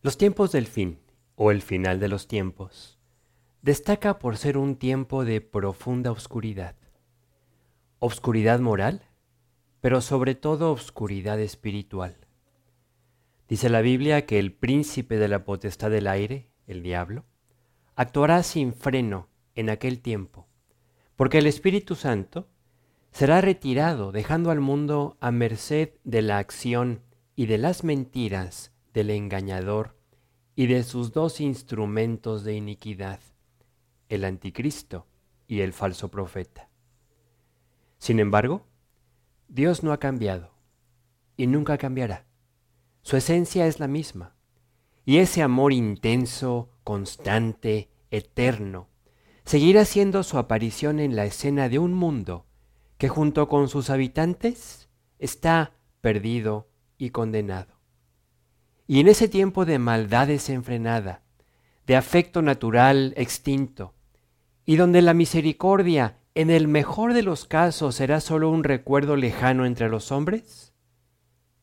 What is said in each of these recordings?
Los tiempos del fin, o el final de los tiempos, destaca por ser un tiempo de profunda oscuridad. Obscuridad moral, pero sobre todo obscuridad espiritual. Dice la Biblia que el príncipe de la potestad del aire, el diablo, actuará sin freno en aquel tiempo, porque el Espíritu Santo será retirado dejando al mundo a merced de la acción y de las mentiras del engañador y de sus dos instrumentos de iniquidad, el anticristo y el falso profeta. Sin embargo, Dios no ha cambiado y nunca cambiará. Su esencia es la misma. Y ese amor intenso, constante, eterno, seguirá siendo su aparición en la escena de un mundo que junto con sus habitantes está perdido y condenado. Y en ese tiempo de maldad desenfrenada, de afecto natural extinto, y donde la misericordia, en el mejor de los casos, será solo un recuerdo lejano entre los hombres,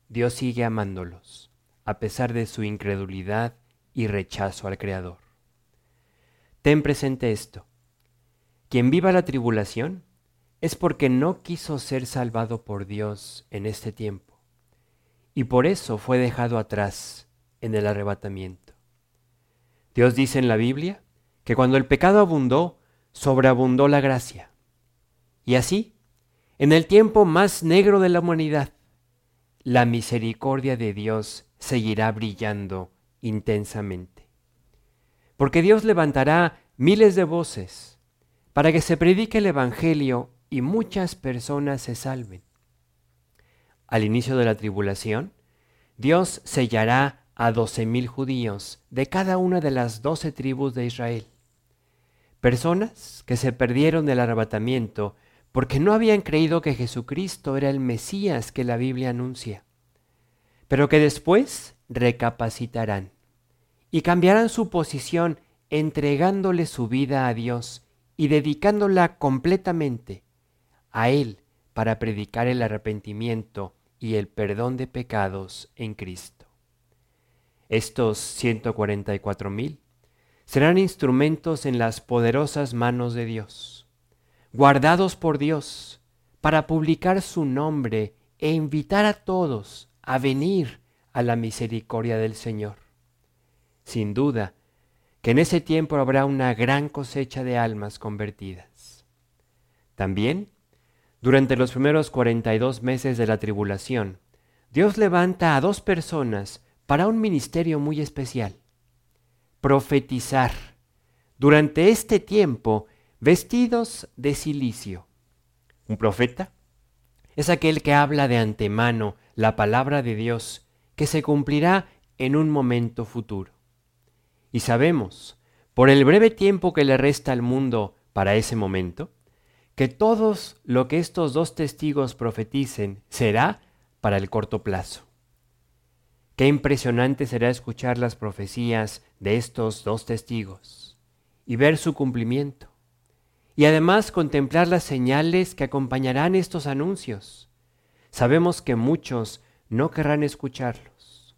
Dios sigue amándolos, a pesar de su incredulidad y rechazo al Creador. Ten presente esto. Quien viva la tribulación es porque no quiso ser salvado por Dios en este tiempo y por eso fue dejado atrás en el arrebatamiento. Dios dice en la Biblia que cuando el pecado abundó, sobreabundó la gracia. Y así, en el tiempo más negro de la humanidad, la misericordia de Dios seguirá brillando intensamente. Porque Dios levantará miles de voces para que se predique el Evangelio y muchas personas se salven al inicio de la tribulación, Dios sellará a doce mil judíos de cada una de las doce tribus de Israel. Personas que se perdieron del arrebatamiento porque no habían creído que Jesucristo era el Mesías que la Biblia anuncia, pero que después recapacitarán y cambiarán su posición entregándole su vida a Dios y dedicándola completamente a Él para predicar el arrepentimiento y el perdón de pecados en Cristo. Estos 144 mil serán instrumentos en las poderosas manos de Dios, guardados por Dios para publicar su nombre e invitar a todos a venir a la misericordia del Señor. Sin duda que en ese tiempo habrá una gran cosecha de almas convertidas. También durante los primeros 42 meses de la tribulación, Dios levanta a dos personas para un ministerio muy especial. Profetizar. Durante este tiempo, vestidos de silicio. Un profeta es aquel que habla de antemano la palabra de Dios que se cumplirá en un momento futuro. Y sabemos, por el breve tiempo que le resta al mundo para ese momento, que todos lo que estos dos testigos profeticen será para el corto plazo. Qué impresionante será escuchar las profecías de estos dos testigos y ver su cumplimiento. Y además contemplar las señales que acompañarán estos anuncios. Sabemos que muchos no querrán escucharlos,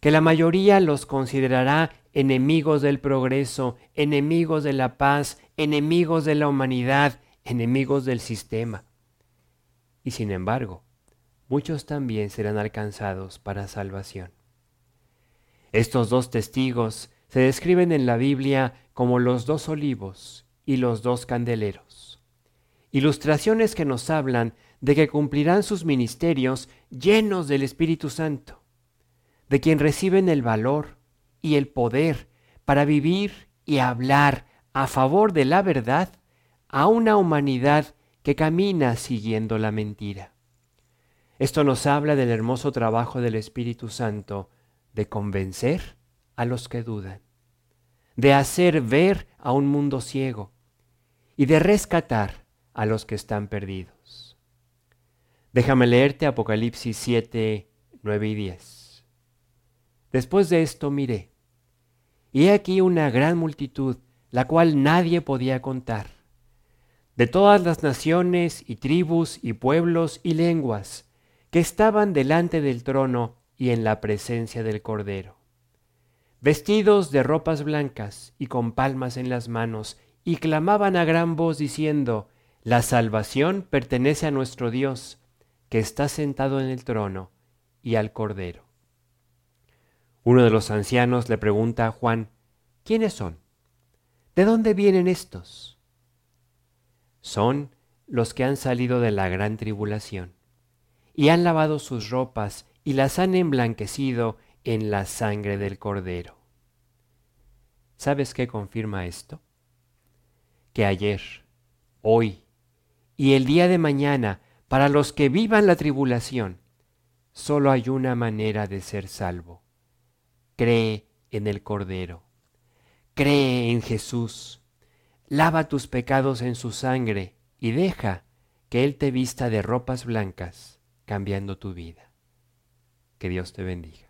que la mayoría los considerará enemigos del progreso, enemigos de la paz, enemigos de la humanidad, enemigos del sistema. Y sin embargo, muchos también serán alcanzados para salvación. Estos dos testigos se describen en la Biblia como los dos olivos y los dos candeleros. Ilustraciones que nos hablan de que cumplirán sus ministerios llenos del Espíritu Santo, de quien reciben el valor y el poder para vivir y hablar a favor de la verdad a una humanidad que camina siguiendo la mentira. Esto nos habla del hermoso trabajo del Espíritu Santo de convencer a los que dudan, de hacer ver a un mundo ciego y de rescatar a los que están perdidos. Déjame leerte Apocalipsis 7, 9 y 10. Después de esto miré, y he aquí una gran multitud, la cual nadie podía contar de todas las naciones y tribus y pueblos y lenguas que estaban delante del trono y en la presencia del Cordero. vestidos de ropas blancas y con palmas en las manos, y clamaban a gran voz diciendo, La salvación pertenece a nuestro Dios, que está sentado en el trono, y al Cordero. Uno de los ancianos le pregunta a Juan, ¿quiénes son? ¿De dónde vienen estos? Son los que han salido de la gran tribulación, y han lavado sus ropas y las han emblanquecido en la sangre del Cordero. ¿Sabes qué confirma esto? Que ayer, hoy y el día de mañana, para los que vivan la tribulación, solo hay una manera de ser salvo. Cree en el Cordero. Cree en Jesús. Lava tus pecados en su sangre y deja que Él te vista de ropas blancas, cambiando tu vida. Que Dios te bendiga.